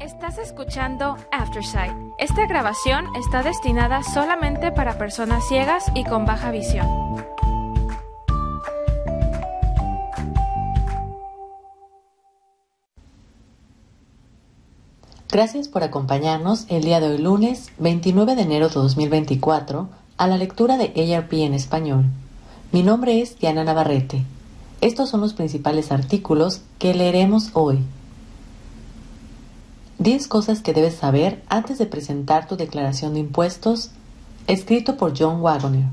Estás escuchando Aftersight. Esta grabación está destinada solamente para personas ciegas y con baja visión. Gracias por acompañarnos el día de hoy lunes 29 de enero de 2024 a la lectura de ARP en español. Mi nombre es Diana Navarrete. Estos son los principales artículos que leeremos hoy. 10 cosas que debes saber antes de presentar tu declaración de impuestos, escrito por John Wagoner.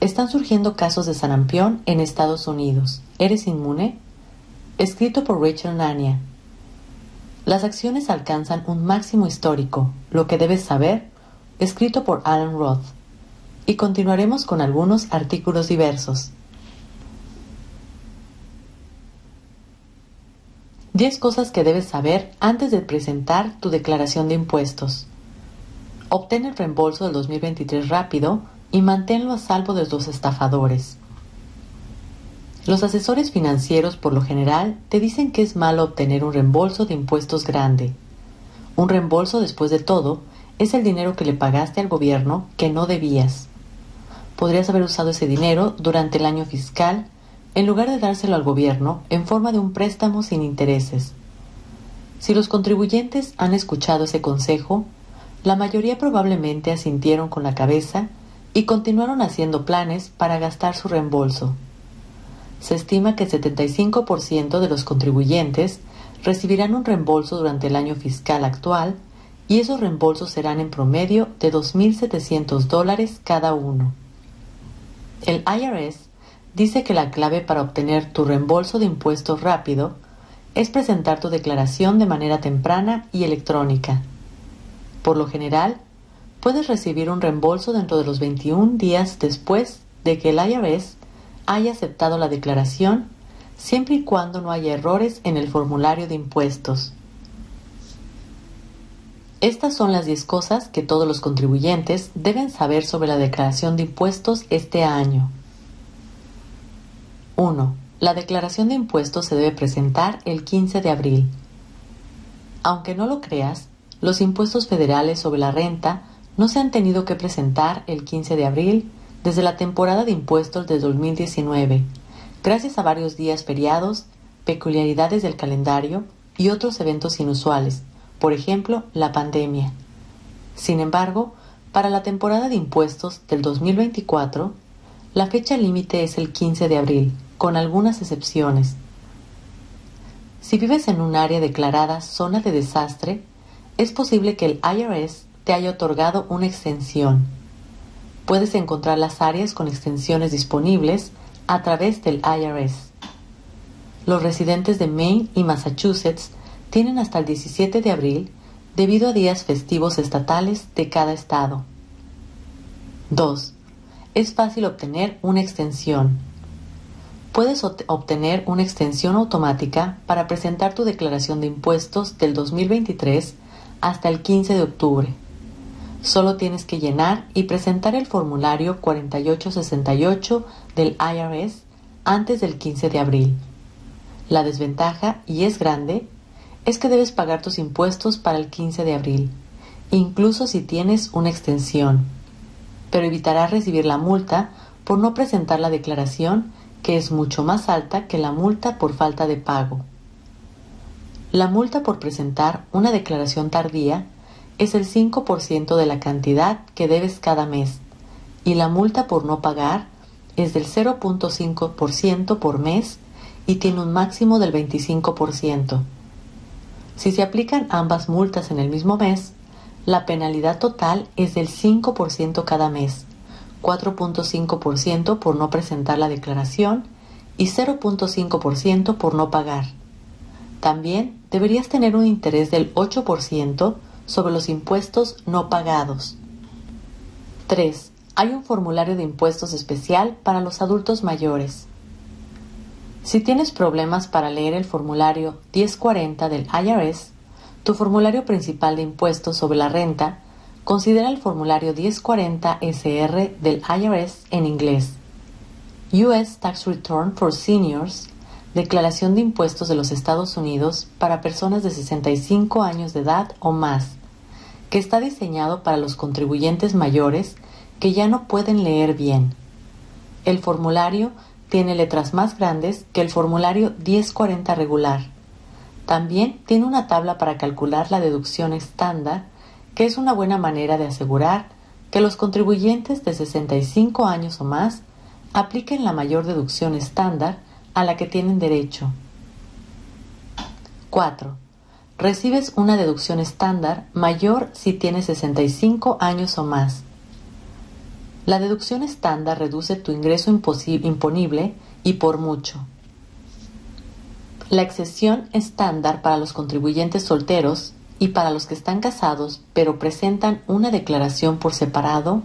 Están surgiendo casos de sarampión en Estados Unidos. ¿Eres inmune? Escrito por Rachel Nania. Las acciones alcanzan un máximo histórico, lo que debes saber, escrito por Alan Roth. Y continuaremos con algunos artículos diversos. 10 cosas que debes saber antes de presentar tu declaración de impuestos. Obtén el reembolso del 2023 rápido y manténlo a salvo de los estafadores. Los asesores financieros por lo general te dicen que es malo obtener un reembolso de impuestos grande. Un reembolso, después de todo, es el dinero que le pagaste al gobierno que no debías. Podrías haber usado ese dinero durante el año fiscal en lugar de dárselo al gobierno en forma de un préstamo sin intereses. Si los contribuyentes han escuchado ese consejo, la mayoría probablemente asintieron con la cabeza y continuaron haciendo planes para gastar su reembolso. Se estima que el 75% de los contribuyentes recibirán un reembolso durante el año fiscal actual y esos reembolsos serán en promedio de 2.700 dólares cada uno. El IRS dice que la clave para obtener tu reembolso de impuestos rápido es presentar tu declaración de manera temprana y electrónica. Por lo general, puedes recibir un reembolso dentro de los 21 días después de que el IRS haya aceptado la declaración, siempre y cuando no haya errores en el formulario de impuestos. Estas son las 10 cosas que todos los contribuyentes deben saber sobre la declaración de impuestos este año. 1. La declaración de impuestos se debe presentar el 15 de abril. Aunque no lo creas, los impuestos federales sobre la renta no se han tenido que presentar el 15 de abril desde la temporada de impuestos de 2019, gracias a varios días feriados, peculiaridades del calendario y otros eventos inusuales, por ejemplo, la pandemia. Sin embargo, para la temporada de impuestos del 2024, la fecha límite es el 15 de abril, con algunas excepciones. Si vives en un área declarada zona de desastre, es posible que el IRS te haya otorgado una extensión. Puedes encontrar las áreas con extensiones disponibles a través del IRS. Los residentes de Maine y Massachusetts tienen hasta el 17 de abril debido a días festivos estatales de cada estado. 2. Es fácil obtener una extensión puedes obtener una extensión automática para presentar tu declaración de impuestos del 2023 hasta el 15 de octubre. Solo tienes que llenar y presentar el formulario 4868 del IRS antes del 15 de abril. La desventaja, y es grande, es que debes pagar tus impuestos para el 15 de abril, incluso si tienes una extensión, pero evitarás recibir la multa por no presentar la declaración que es mucho más alta que la multa por falta de pago. La multa por presentar una declaración tardía es el 5% de la cantidad que debes cada mes y la multa por no pagar es del 0.5% por mes y tiene un máximo del 25%. Si se aplican ambas multas en el mismo mes, la penalidad total es del 5% cada mes 4.5% por no presentar la declaración y 0.5% por no pagar. También deberías tener un interés del 8% sobre los impuestos no pagados. 3. Hay un formulario de impuestos especial para los adultos mayores. Si tienes problemas para leer el formulario 1040 del IRS, tu formulario principal de impuestos sobre la renta Considera el formulario 1040 SR del IRS en inglés. US Tax Return for Seniors Declaración de Impuestos de los Estados Unidos para personas de 65 años de edad o más, que está diseñado para los contribuyentes mayores que ya no pueden leer bien. El formulario tiene letras más grandes que el formulario 1040 regular. También tiene una tabla para calcular la deducción estándar, que es una buena manera de asegurar que los contribuyentes de 65 años o más apliquen la mayor deducción estándar a la que tienen derecho. 4. Recibes una deducción estándar mayor si tienes 65 años o más. La deducción estándar reduce tu ingreso imponible y por mucho. La excesión estándar para los contribuyentes solteros y para los que están casados pero presentan una declaración por separado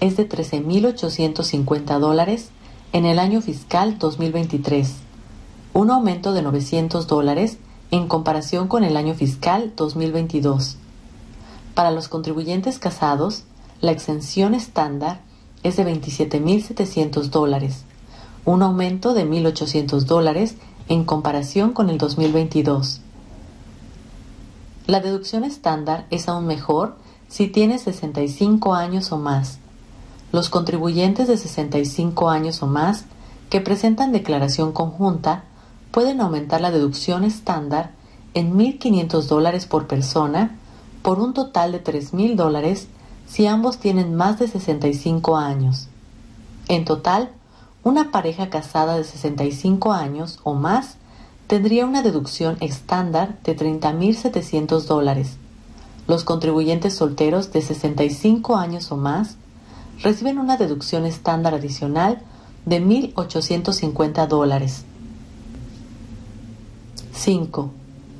es de 13.850 dólares en el año fiscal 2023, un aumento de 900 dólares en comparación con el año fiscal 2022. Para los contribuyentes casados, la exención estándar es de 27.700 dólares, un aumento de 1.800 dólares en comparación con el 2022. La deducción estándar es aún mejor si tienes 65 años o más. Los contribuyentes de 65 años o más que presentan declaración conjunta pueden aumentar la deducción estándar en 1.500 dólares por persona por un total de 3.000 dólares si ambos tienen más de 65 años. En total, una pareja casada de 65 años o más tendría una deducción estándar de 30.700 dólares. Los contribuyentes solteros de 65 años o más reciben una deducción estándar adicional de 1.850 dólares. 5.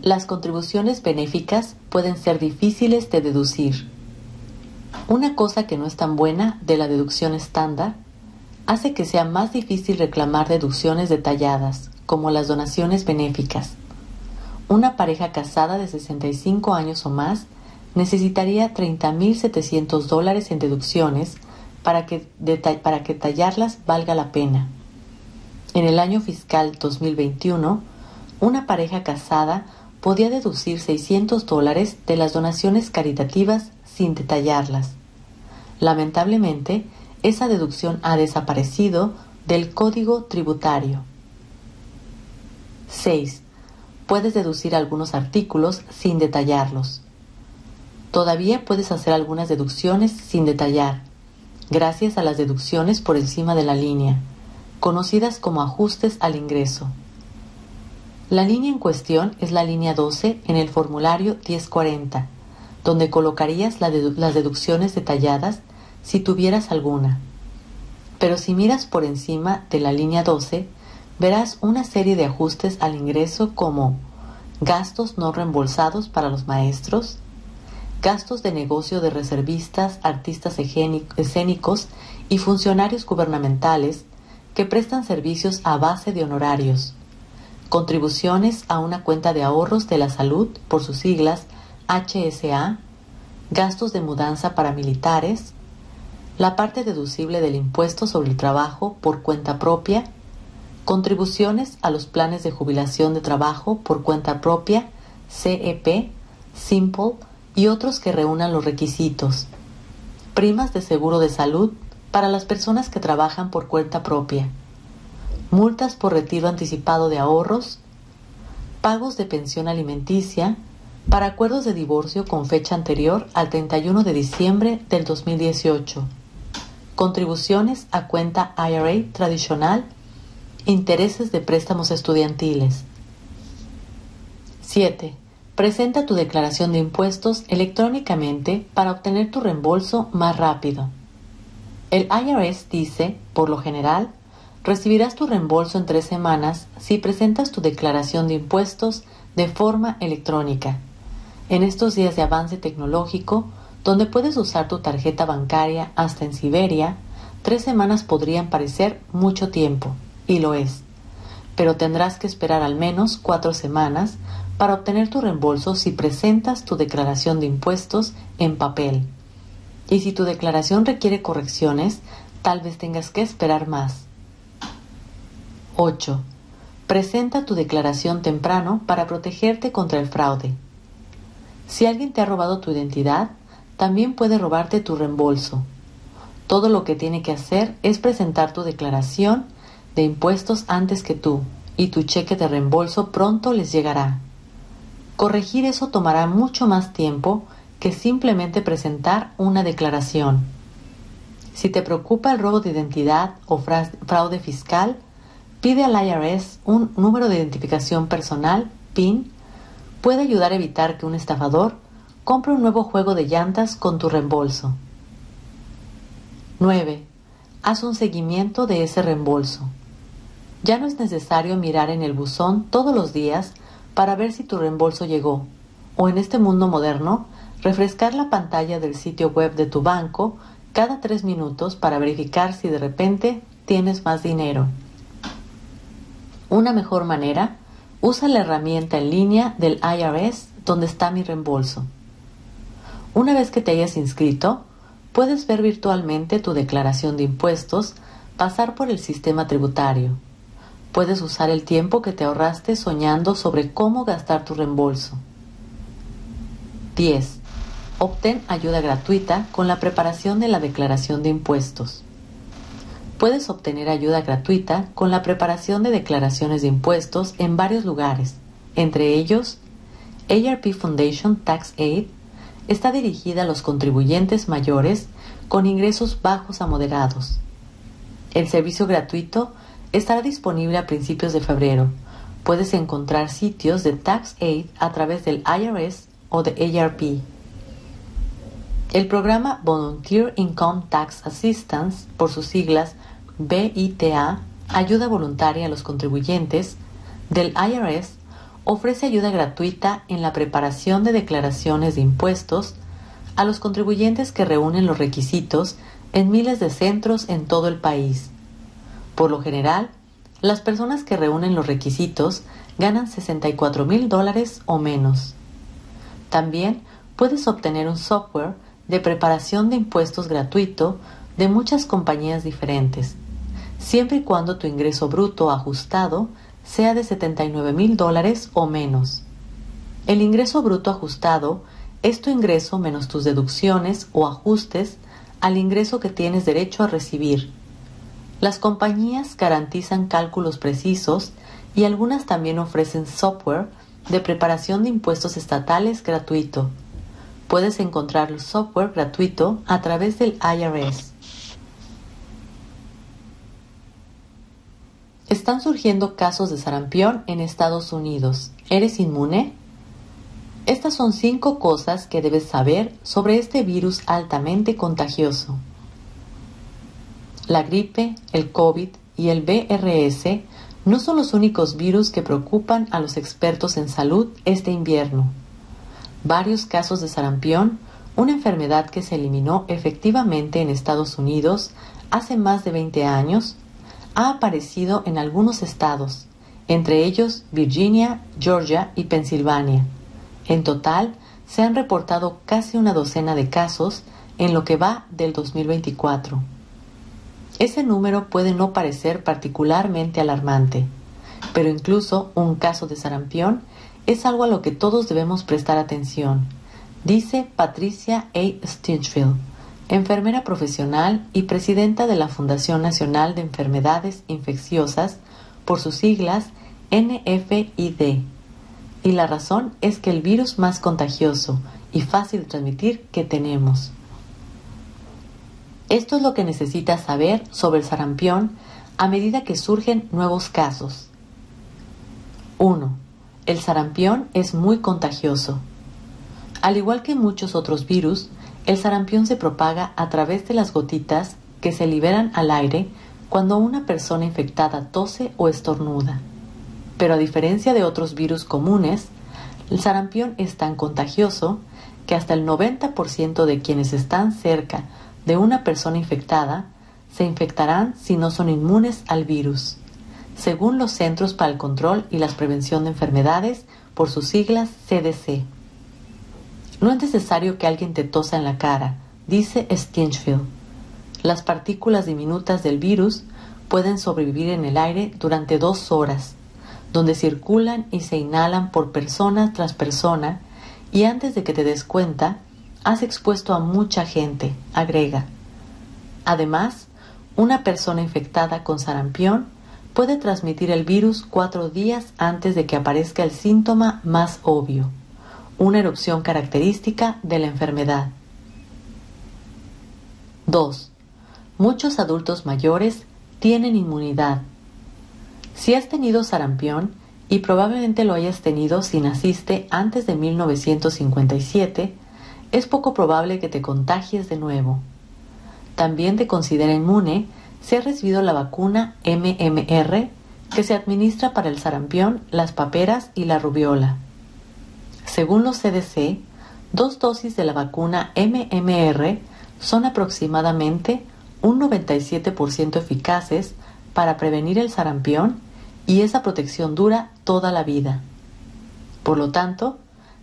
Las contribuciones benéficas pueden ser difíciles de deducir. Una cosa que no es tan buena de la deducción estándar hace que sea más difícil reclamar deducciones detalladas, como las donaciones benéficas. Una pareja casada de 65 años o más necesitaría 30.700 dólares en deducciones para que, para que tallarlas valga la pena. En el año fiscal 2021, una pareja casada podía deducir 600 dólares de las donaciones caritativas sin detallarlas. Lamentablemente, esa deducción ha desaparecido del código tributario. 6. Puedes deducir algunos artículos sin detallarlos. Todavía puedes hacer algunas deducciones sin detallar, gracias a las deducciones por encima de la línea, conocidas como ajustes al ingreso. La línea en cuestión es la línea 12 en el formulario 1040, donde colocarías las deducciones detalladas si tuvieras alguna. Pero si miras por encima de la línea 12, verás una serie de ajustes al ingreso como gastos no reembolsados para los maestros, gastos de negocio de reservistas, artistas escénicos y funcionarios gubernamentales que prestan servicios a base de honorarios, contribuciones a una cuenta de ahorros de la salud, por sus siglas HSA, gastos de mudanza para militares, la parte deducible del impuesto sobre el trabajo por cuenta propia, contribuciones a los planes de jubilación de trabajo por cuenta propia, CEP, Simple, y otros que reúnan los requisitos. Primas de seguro de salud para las personas que trabajan por cuenta propia. Multas por retiro anticipado de ahorros. Pagos de pensión alimenticia para acuerdos de divorcio con fecha anterior al 31 de diciembre del 2018. Contribuciones a cuenta IRA tradicional. Intereses de préstamos estudiantiles. 7. Presenta tu declaración de impuestos electrónicamente para obtener tu reembolso más rápido. El IRS dice, por lo general, recibirás tu reembolso en tres semanas si presentas tu declaración de impuestos de forma electrónica. En estos días de avance tecnológico, donde puedes usar tu tarjeta bancaria hasta en Siberia, tres semanas podrían parecer mucho tiempo, y lo es. Pero tendrás que esperar al menos cuatro semanas para obtener tu reembolso si presentas tu declaración de impuestos en papel. Y si tu declaración requiere correcciones, tal vez tengas que esperar más. 8. Presenta tu declaración temprano para protegerte contra el fraude. Si alguien te ha robado tu identidad, también puede robarte tu reembolso. Todo lo que tiene que hacer es presentar tu declaración de impuestos antes que tú y tu cheque de reembolso pronto les llegará. Corregir eso tomará mucho más tiempo que simplemente presentar una declaración. Si te preocupa el robo de identidad o fraude fiscal, pide al IRS un número de identificación personal, PIN, puede ayudar a evitar que un estafador compre un nuevo juego de llantas con tu reembolso. 9. Haz un seguimiento de ese reembolso. Ya no es necesario mirar en el buzón todos los días para ver si tu reembolso llegó, o en este mundo moderno, refrescar la pantalla del sitio web de tu banco cada tres minutos para verificar si de repente tienes más dinero. Una mejor manera, usa la herramienta en línea del IRS donde está mi reembolso. Una vez que te hayas inscrito, puedes ver virtualmente tu declaración de impuestos, pasar por el sistema tributario. Puedes usar el tiempo que te ahorraste soñando sobre cómo gastar tu reembolso. 10. Obtén ayuda gratuita con la preparación de la declaración de impuestos puedes obtener ayuda gratuita con la preparación de declaraciones de impuestos en varios lugares, entre ellos ARP Foundation Tax Aid está dirigida a los contribuyentes mayores con ingresos bajos a moderados. El servicio gratuito estará disponible a principios de febrero. Puedes encontrar sitios de Tax Aid a través del IRS o de ARP. El programa Volunteer Income Tax Assistance, por sus siglas BITA, Ayuda Voluntaria a los Contribuyentes, del IRS, ofrece ayuda gratuita en la preparación de declaraciones de impuestos a los contribuyentes que reúnen los requisitos en miles de centros en todo el país. Por lo general, las personas que reúnen los requisitos ganan 64 mil dólares o menos. También puedes obtener un software de preparación de impuestos gratuito de muchas compañías diferentes, siempre y cuando tu ingreso bruto ajustado sea de 79 mil dólares o menos. El ingreso bruto ajustado es tu ingreso menos tus deducciones o ajustes al ingreso que tienes derecho a recibir. Las compañías garantizan cálculos precisos y algunas también ofrecen software de preparación de impuestos estatales gratuito. Puedes encontrar el software gratuito a través del IRS. Están surgiendo casos de sarampión en Estados Unidos. ¿Eres inmune? Estas son cinco cosas que debes saber sobre este virus altamente contagioso. La gripe, el COVID y el BRS no son los únicos virus que preocupan a los expertos en salud este invierno. Varios casos de sarampión, una enfermedad que se eliminó efectivamente en Estados Unidos hace más de 20 años, ha aparecido en algunos estados, entre ellos Virginia, Georgia y Pensilvania. En total, se han reportado casi una docena de casos en lo que va del 2024. Ese número puede no parecer particularmente alarmante, pero incluso un caso de sarampión es algo a lo que todos debemos prestar atención, dice Patricia A. Stinchfield, enfermera profesional y presidenta de la Fundación Nacional de Enfermedades Infecciosas, por sus siglas NFID. Y la razón es que el virus más contagioso y fácil de transmitir que tenemos. Esto es lo que necesitas saber sobre el sarampión a medida que surgen nuevos casos. 1. El sarampión es muy contagioso. Al igual que muchos otros virus, el sarampión se propaga a través de las gotitas que se liberan al aire cuando una persona infectada tose o estornuda. Pero a diferencia de otros virus comunes, el sarampión es tan contagioso que hasta el 90% de quienes están cerca de una persona infectada se infectarán si no son inmunes al virus, según los Centros para el Control y la Prevención de Enfermedades, por sus siglas CDC. No es necesario que alguien te tosa en la cara, dice Stinchfield. Las partículas diminutas del virus pueden sobrevivir en el aire durante dos horas. donde circulan y se inhalan por persona tras persona y antes de que te des cuenta, has expuesto a mucha gente, agrega. Además, una persona infectada con sarampión puede transmitir el virus cuatro días antes de que aparezca el síntoma más obvio, una erupción característica de la enfermedad. 2. Muchos adultos mayores tienen inmunidad. Si has tenido sarampión, y probablemente lo hayas tenido si naciste antes de 1957, es poco probable que te contagies de nuevo. También te considera inmune si has recibido la vacuna MMR que se administra para el sarampión, las paperas y la rubiola. Según los CDC, dos dosis de la vacuna MMR son aproximadamente un 97% eficaces para prevenir el sarampión y esa protección dura toda la vida. Por lo tanto,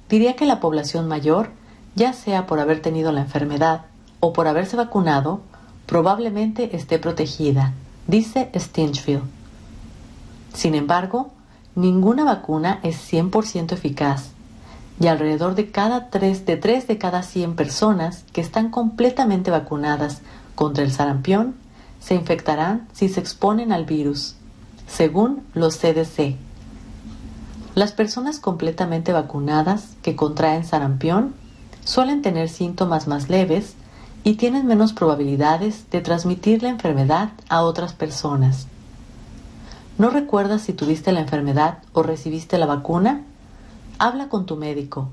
diría que la población mayor, ya sea por haber tenido la enfermedad o por haberse vacunado, probablemente esté protegida, dice Stinchfield. Sin embargo, ninguna vacuna es 100% eficaz y alrededor de cada 3 de 3 de cada 100 personas que están completamente vacunadas contra el sarampión se infectarán si se exponen al virus, según los CDC. Las personas completamente vacunadas que contraen sarampión suelen tener síntomas más leves y tienen menos probabilidades de transmitir la enfermedad a otras personas. ¿No recuerdas si tuviste la enfermedad o recibiste la vacuna? Habla con tu médico.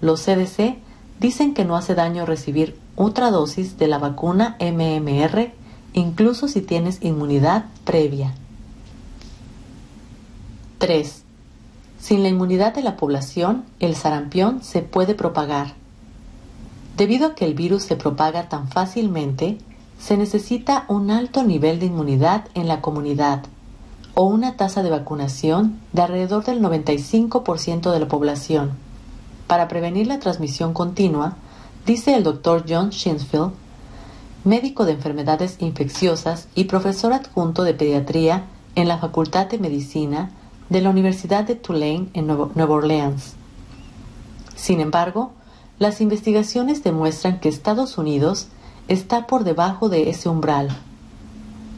Los CDC dicen que no hace daño recibir otra dosis de la vacuna MMR, incluso si tienes inmunidad previa. 3. Sin la inmunidad de la población, el sarampión se puede propagar. Debido a que el virus se propaga tan fácilmente, se necesita un alto nivel de inmunidad en la comunidad o una tasa de vacunación de alrededor del 95% de la población. Para prevenir la transmisión continua, dice el Dr. John Shinsfield, médico de enfermedades infecciosas y profesor adjunto de pediatría en la Facultad de Medicina de la Universidad de Tulane en Nueva Orleans. Sin embargo, las investigaciones demuestran que Estados Unidos está por debajo de ese umbral.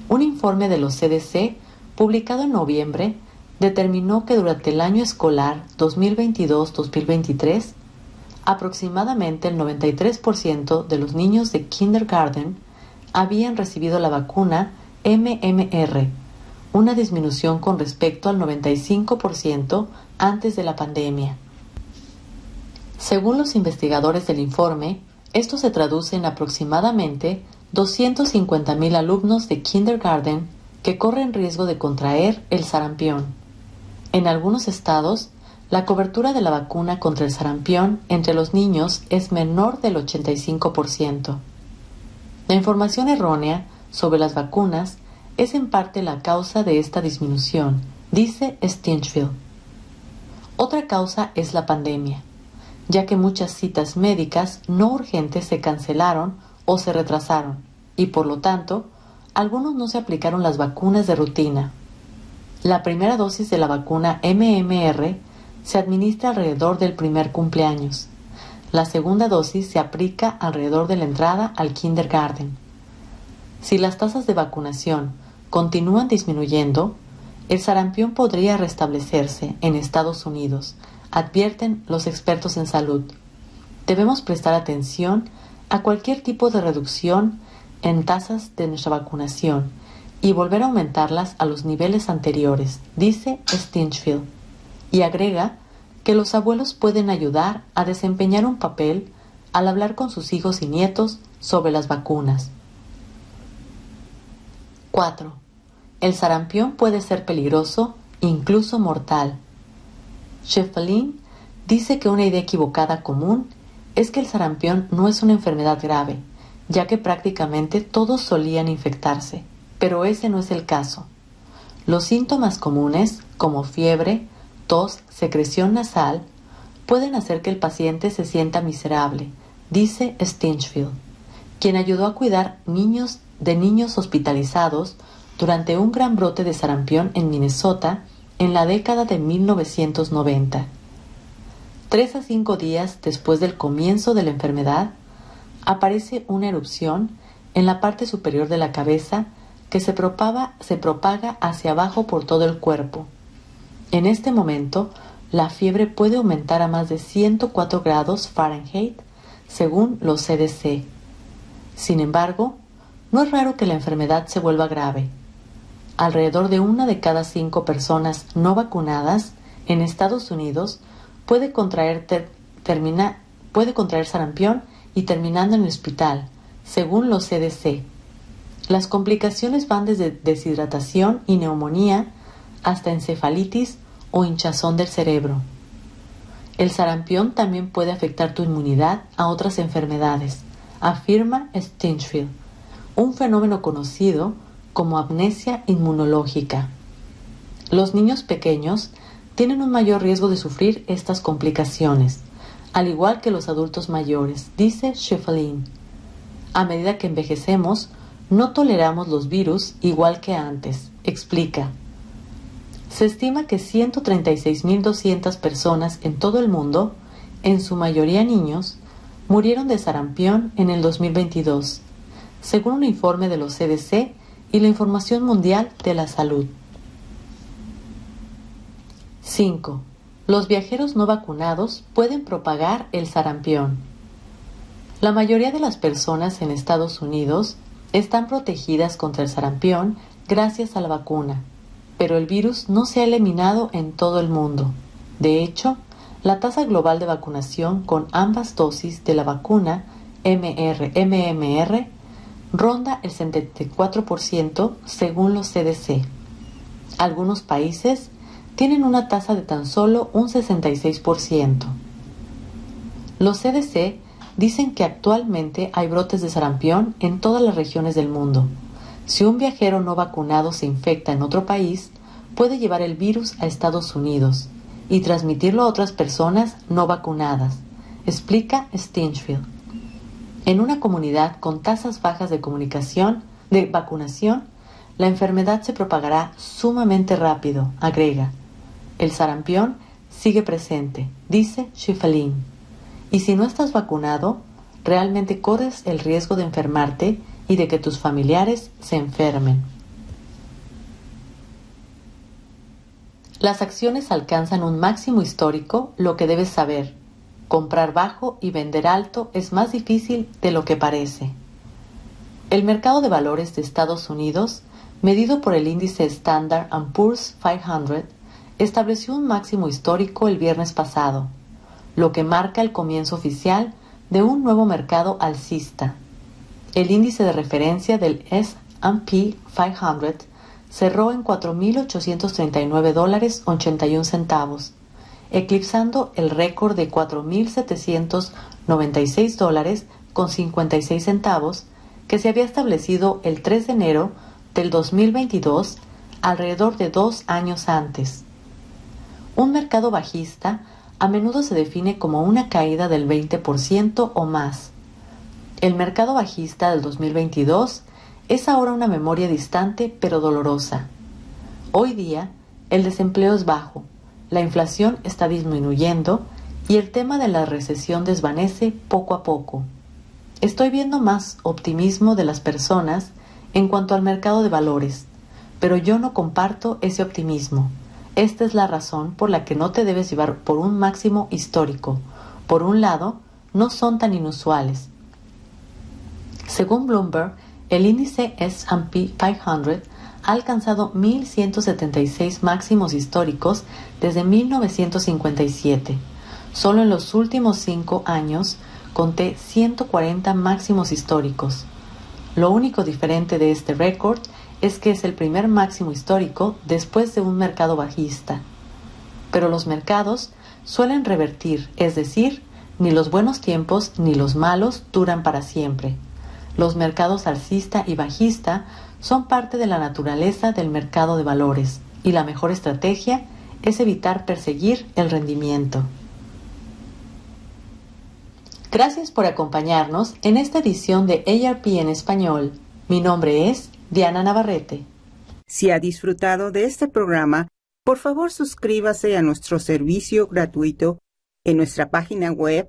Un informe de los CDC, publicado en noviembre, determinó que durante el año escolar 2022-2023, aproximadamente el 93% de los niños de kindergarten habían recibido la vacuna MMR, una disminución con respecto al 95% antes de la pandemia. Según los investigadores del informe, esto se traduce en aproximadamente 250.000 alumnos de kindergarten que corren riesgo de contraer el sarampión. En algunos estados, la cobertura de la vacuna contra el sarampión entre los niños es menor del 85%. La información errónea sobre las vacunas es en parte la causa de esta disminución, dice Stinchfield. Otra causa es la pandemia ya que muchas citas médicas no urgentes se cancelaron o se retrasaron y por lo tanto algunos no se aplicaron las vacunas de rutina. La primera dosis de la vacuna MMR se administra alrededor del primer cumpleaños. La segunda dosis se aplica alrededor de la entrada al kindergarten. Si las tasas de vacunación continúan disminuyendo, el sarampión podría restablecerse en Estados Unidos advierten los expertos en salud. Debemos prestar atención a cualquier tipo de reducción en tasas de nuestra vacunación y volver a aumentarlas a los niveles anteriores, dice Stinchfield, y agrega que los abuelos pueden ayudar a desempeñar un papel al hablar con sus hijos y nietos sobre las vacunas. 4. El sarampión puede ser peligroso, incluso mortal. Scheffelin dice que una idea equivocada común es que el sarampión no es una enfermedad grave, ya que prácticamente todos solían infectarse, pero ese no es el caso. Los síntomas comunes, como fiebre, tos, secreción nasal, pueden hacer que el paciente se sienta miserable, dice Stinchfield, quien ayudó a cuidar niños de niños hospitalizados durante un gran brote de sarampión en Minnesota en la década de 1990. Tres a cinco días después del comienzo de la enfermedad, aparece una erupción en la parte superior de la cabeza que se propaga, hacia abajo por todo el cuerpo. En este momento, la fiebre puede aumentar a más de 104 grados Fahrenheit, según los CDC. Sin embargo, no es raro que la enfermedad se vuelva grave. Alrededor de una de cada cinco personas no vacunadas en Estados Unidos puede contraer, puede contraer sarampión y terminando en el hospital, según los CDC. Las complicaciones van desde deshidratación y neumonía hasta encefalitis o hinchazón del cerebro. El sarampión también puede afectar tu inmunidad a otras enfermedades, afirma Stinchfield, un fenómeno conocido como amnesia inmunológica. Los niños pequeños tienen un mayor riesgo de sufrir estas complicaciones, al igual que los adultos mayores, dice Schiffelin. A medida que envejecemos, no toleramos los virus igual que antes, explica. Se estima que 136.200 personas en todo el mundo, en su mayoría niños, murieron de sarampión en el 2022, según un informe de los CDC y la Información Mundial de la Salud. 5. Los viajeros no vacunados pueden propagar el sarampión. La mayoría de las personas en Estados Unidos están protegidas contra el sarampión gracias a la vacuna pero el virus no se ha eliminado en todo el mundo. De hecho, la tasa global de vacunación con ambas dosis de la vacuna MR-MMR ronda el 74% según los CDC. Algunos países tienen una tasa de tan solo un 66%. Los CDC dicen que actualmente hay brotes de sarampión en todas las regiones del mundo, si un viajero no vacunado se infecta en otro país, puede llevar el virus a Estados Unidos y transmitirlo a otras personas no vacunadas, explica Stinchfield. En una comunidad con tasas bajas de comunicación, de vacunación, la enfermedad se propagará sumamente rápido, agrega. El sarampión sigue presente, dice Schiffelin. Y si no estás vacunado, realmente corres el riesgo de enfermarte y de que tus familiares se enfermen. Las acciones alcanzan un máximo histórico, lo que debes saber. Comprar bajo y vender alto es más difícil de lo que parece. El mercado de valores de Estados Unidos, medido por el índice Standard Poor's 500, estableció un máximo histórico el viernes pasado, lo que marca el comienzo oficial de un nuevo mercado alcista el índice de referencia del S&P 500 cerró en 4.839 dólares 81 centavos, eclipsando el récord de 4.796 dólares con 56 centavos que se había establecido el 3 de enero del 2022, alrededor de dos años antes. Un mercado bajista a menudo se define como una caída del 20% o más el mercado bajista del 2022 es ahora una memoria distante pero dolorosa. Hoy día, el desempleo es bajo, la inflación está disminuyendo y el tema de la recesión desvanece poco a poco. Estoy viendo más optimismo de las personas en cuanto al mercado de valores, pero yo no comparto ese optimismo. Esta es la razón por la que no te debes llevar por un máximo histórico. Por un lado, no son tan inusuales, según Bloomberg, el índice SP 500 ha alcanzado 1.176 máximos históricos desde 1957. Solo en los últimos cinco años conté 140 máximos históricos. Lo único diferente de este récord es que es el primer máximo histórico después de un mercado bajista. Pero los mercados suelen revertir, es decir, ni los buenos tiempos ni los malos duran para siempre. Los mercados alcista y bajista son parte de la naturaleza del mercado de valores y la mejor estrategia es evitar perseguir el rendimiento. Gracias por acompañarnos en esta edición de ARP en español. Mi nombre es Diana Navarrete. Si ha disfrutado de este programa, Por favor, suscríbase a nuestro servicio gratuito en nuestra página web